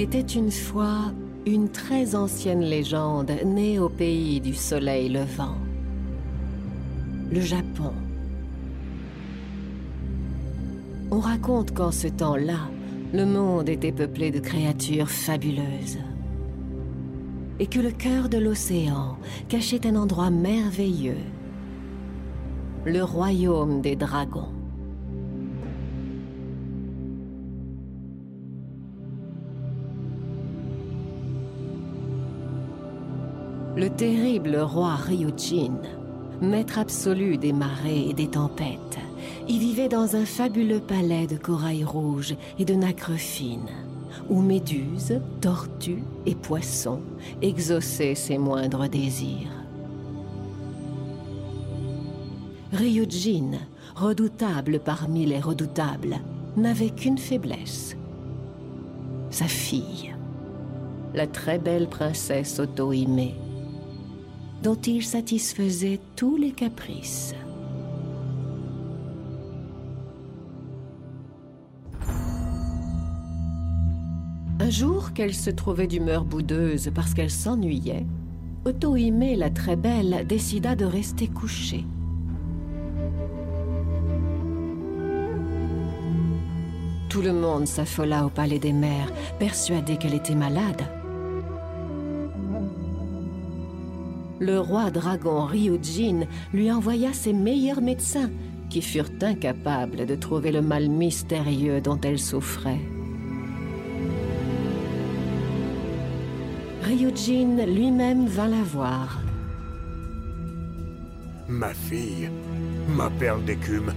Il était une fois une très ancienne légende née au pays du soleil levant. Le Japon. On raconte qu'en ce temps-là, le monde était peuplé de créatures fabuleuses. Et que le cœur de l'océan cachait un endroit merveilleux. Le royaume des dragons. Le terrible roi Ryujin, maître absolu des marées et des tempêtes, y vivait dans un fabuleux palais de corail rouge et de nacre fine, où méduses, tortues et poissons exauçaient ses moindres désirs. Ryujin, redoutable parmi les redoutables, n'avait qu'une faiblesse. Sa fille, la très belle princesse Otohime, dont il satisfaisait tous les caprices. Un jour qu'elle se trouvait d'humeur boudeuse parce qu'elle s'ennuyait, Otohime la très belle décida de rester couchée. Tout le monde s'affola au palais des mers, persuadé qu'elle était malade. Le roi dragon Ryujin lui envoya ses meilleurs médecins qui furent incapables de trouver le mal mystérieux dont elle souffrait. Ryujin lui-même vint la voir. Ma fille, ma perle d'écume,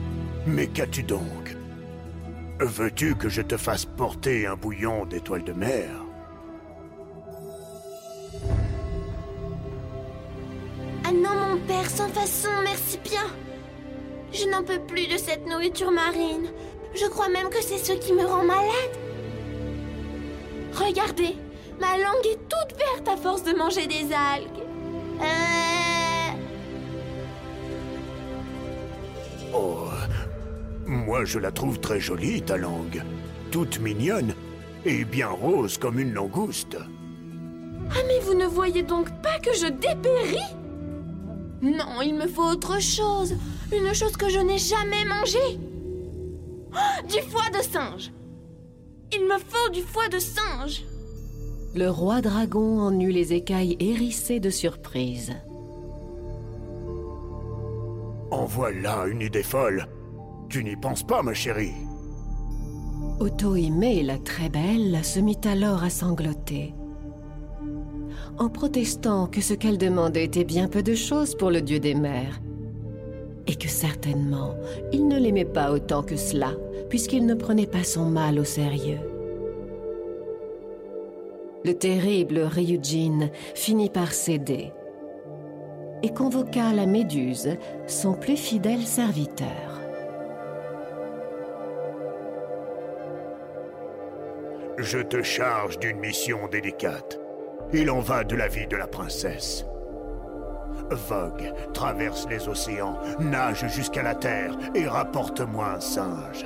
mais qu'as-tu donc? Veux-tu que je te fasse porter un bouillon d'étoiles de mer? Sans façon, merci bien. Je n'en peux plus de cette nourriture marine. Je crois même que c'est ce qui me rend malade. Regardez, ma langue est toute verte à force de manger des algues. Euh... Oh, moi je la trouve très jolie, ta langue. Toute mignonne et bien rose comme une langouste. Ah mais vous ne voyez donc pas que je dépéris? Non, il me faut autre chose. Une chose que je n'ai jamais mangée. Oh, du foie de singe. Il me faut du foie de singe. Le roi dragon en eut les écailles hérissées de surprise. En voilà une idée folle. Tu n'y penses pas, ma chérie Otohime, la très belle, se mit alors à sangloter. En protestant que ce qu'elle demandait était bien peu de choses pour le dieu des mers, et que certainement il ne l'aimait pas autant que cela, puisqu'il ne prenait pas son mal au sérieux. Le terrible Ryujin finit par céder et convoqua la Méduse, son plus fidèle serviteur. Je te charge d'une mission délicate. Il en va de la vie de la princesse. Vogue, traverse les océans, nage jusqu'à la terre et rapporte-moi un singe.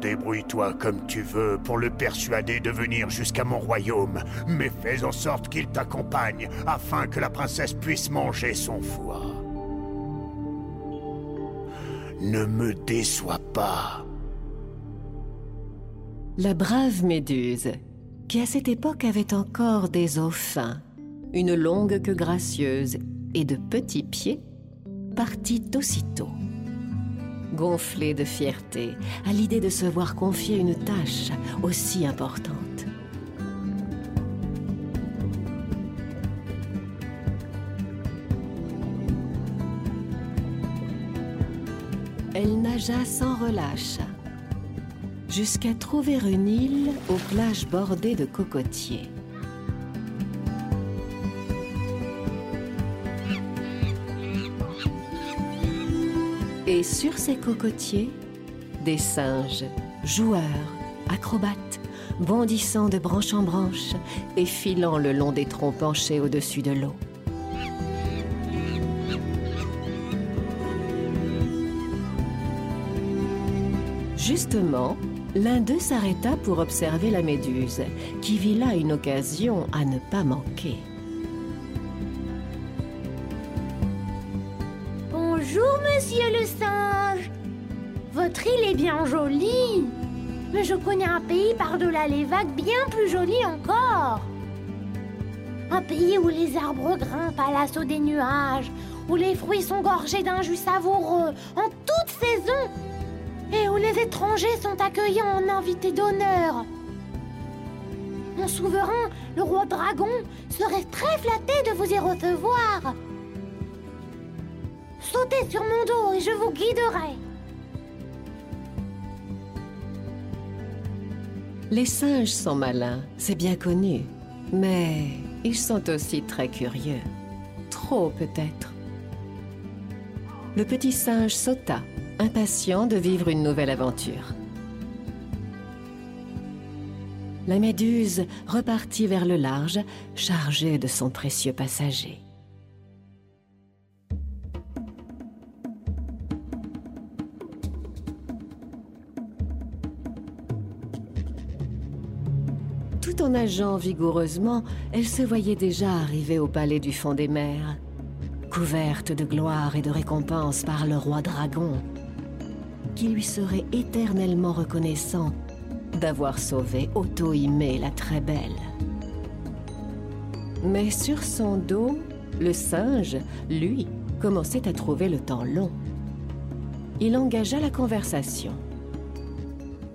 Débrouille-toi comme tu veux pour le persuader de venir jusqu'à mon royaume, mais fais en sorte qu'il t'accompagne afin que la princesse puisse manger son foie. Ne me déçois pas. La brave Méduse, qui à cette époque avait encore des os fins, une longue queue gracieuse et de petits pieds, partit aussitôt. Gonflée de fierté à l'idée de se voir confier une tâche aussi importante. elle nagea sans relâche, jusqu'à trouver une île aux plages bordées de cocotiers. Et sur ces cocotiers, des singes, joueurs, acrobates, bondissant de branche en branche et filant le long des troncs penchés au-dessus de l'eau. Justement, l'un d'eux s'arrêta pour observer la méduse, qui vit là une occasion à ne pas manquer. Bonjour, monsieur le singe. Votre île est bien jolie. Mais je connais un pays par-delà les vagues bien plus joli encore. Un pays où les arbres grimpent à l'assaut des nuages, où les fruits sont gorgés d'un jus savoureux en toute saison, et où les étrangers sont accueillis en invités d'honneur. Mon souverain, le roi dragon, serait très flatté de vous y recevoir. Sautez sur mon dos et je vous guiderai. Les singes sont malins, c'est bien connu, mais ils sont aussi très curieux. Trop peut-être. Le petit singe sauta, impatient de vivre une nouvelle aventure. La méduse repartit vers le large, chargée de son précieux passager. Tout en nageant vigoureusement, elle se voyait déjà arriver au palais du fond des mers, couverte de gloire et de récompense par le roi dragon, qui lui serait éternellement reconnaissant d'avoir sauvé Otohime la très belle. Mais sur son dos, le singe, lui, commençait à trouver le temps long. Il engagea la conversation.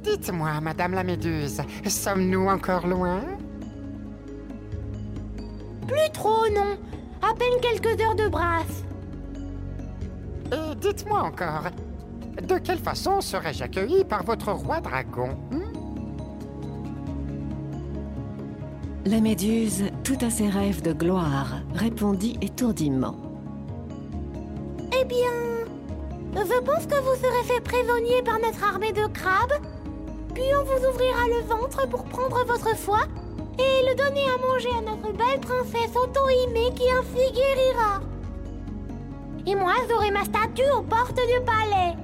Dites-moi, Madame la Méduse, sommes-nous encore loin? Plus trop, non. À peine quelques heures de brasse. Et dites-moi encore, de quelle façon serais-je accueilli par votre roi dragon hmm? La méduse, tout à ses rêves de gloire, répondit étourdiment. Eh bien, je pense que vous serez fait prisonnier par notre armée de crabes, puis on vous ouvrira le ventre pour prendre votre foie et le donner à manger à notre belle princesse Otohime qui ainsi guérira. Et moi, j'aurai ma statue aux portes du palais.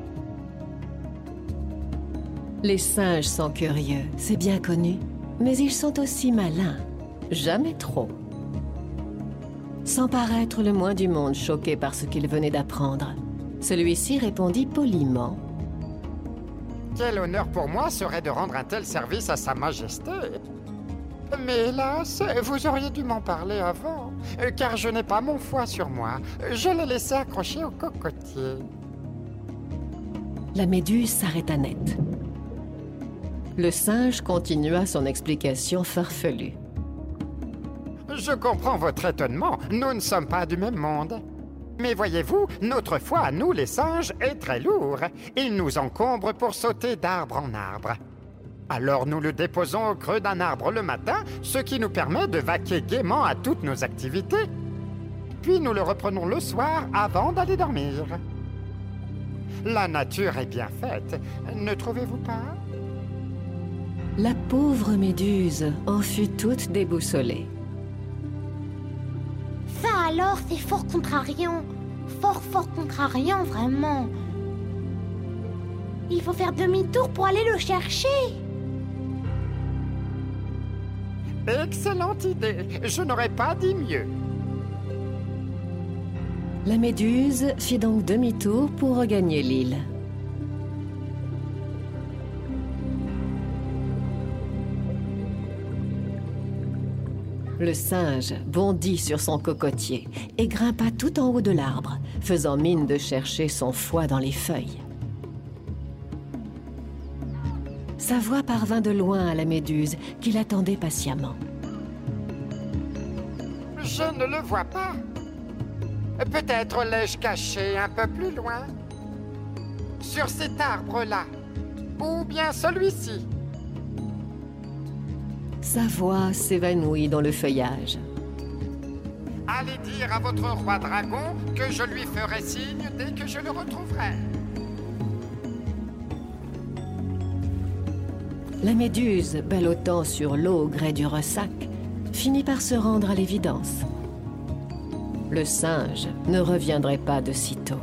Les singes sont curieux, c'est bien connu, mais ils sont aussi malins. Jamais trop. Sans paraître le moins du monde choqué par ce qu'il venait d'apprendre, celui-ci répondit poliment. Quel honneur pour moi serait de rendre un tel service à Sa Majesté. Mais hélas, vous auriez dû m'en parler avant, car je n'ai pas mon foie sur moi. Je l'ai laissé accroché au cocotier. La méduse s'arrêta net. Le singe continua son explication farfelue. Je comprends votre étonnement. Nous ne sommes pas du même monde. Mais voyez-vous, notre foie à nous, les singes, est très lourd. Il nous encombre pour sauter d'arbre en arbre. Alors nous le déposons au creux d'un arbre le matin, ce qui nous permet de vaquer gaiement à toutes nos activités. Puis nous le reprenons le soir avant d'aller dormir. La nature est bien faite, ne trouvez-vous pas? La pauvre méduse en fut toute déboussolée. Ça alors, c'est fort contrariant. Fort, fort contrariant, vraiment. Il faut faire demi-tour pour aller le chercher. Excellente idée. Je n'aurais pas dit mieux. La méduse fit donc demi-tour pour regagner l'île. Le singe bondit sur son cocotier et grimpa tout en haut de l'arbre, faisant mine de chercher son foie dans les feuilles. Sa voix parvint de loin à la méduse qui l'attendait patiemment. Je ne le vois pas. Peut-être l'ai-je caché un peu plus loin. sur cet arbre-là. Ou bien celui-ci. Sa voix s'évanouit dans le feuillage. Allez dire à votre roi dragon que je lui ferai signe dès que je le retrouverai. La méduse, ballottant sur l'eau au gré du ressac, finit par se rendre à l'évidence. Le singe ne reviendrait pas de sitôt.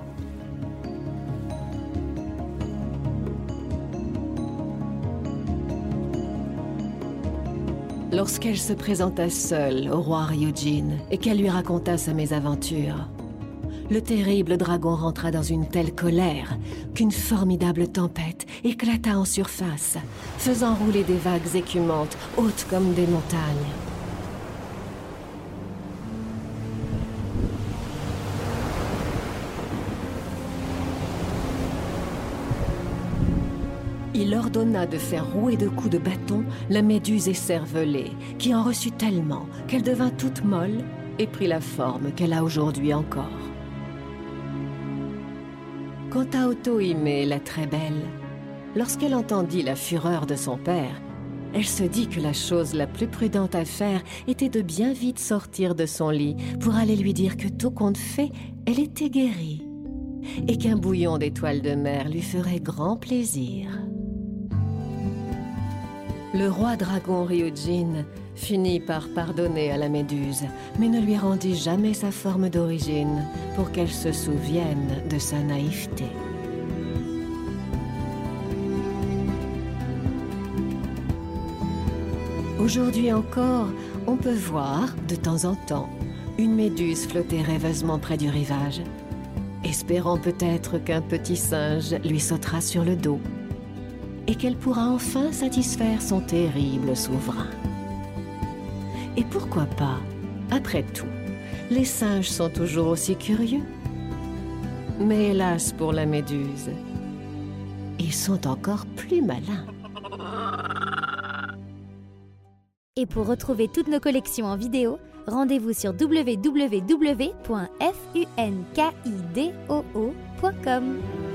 Lorsqu'elle se présenta seule au roi Ryujin et qu'elle lui raconta sa mésaventure, le terrible dragon rentra dans une telle colère qu'une formidable tempête éclata en surface, faisant rouler des vagues écumantes hautes comme des montagnes. Il ordonna de faire rouer de coups de bâton la méduse écervelée, qui en reçut tellement qu'elle devint toute molle et prit la forme qu'elle a aujourd'hui encore. Quant à Otohime, la très belle, lorsqu'elle entendit la fureur de son père, elle se dit que la chose la plus prudente à faire était de bien vite sortir de son lit pour aller lui dire que tout compte fait, elle était guérie et qu'un bouillon d'étoiles de mer lui ferait grand plaisir. Le roi dragon Ryujin finit par pardonner à la méduse, mais ne lui rendit jamais sa forme d'origine pour qu'elle se souvienne de sa naïveté. Aujourd'hui encore, on peut voir, de temps en temps, une méduse flotter rêveusement près du rivage, espérant peut-être qu'un petit singe lui sautera sur le dos et qu'elle pourra enfin satisfaire son terrible souverain. Et pourquoi pas, après tout, les singes sont toujours aussi curieux. Mais hélas pour la méduse, ils sont encore plus malins. Et pour retrouver toutes nos collections en vidéo, rendez-vous sur www.funkidoo.com.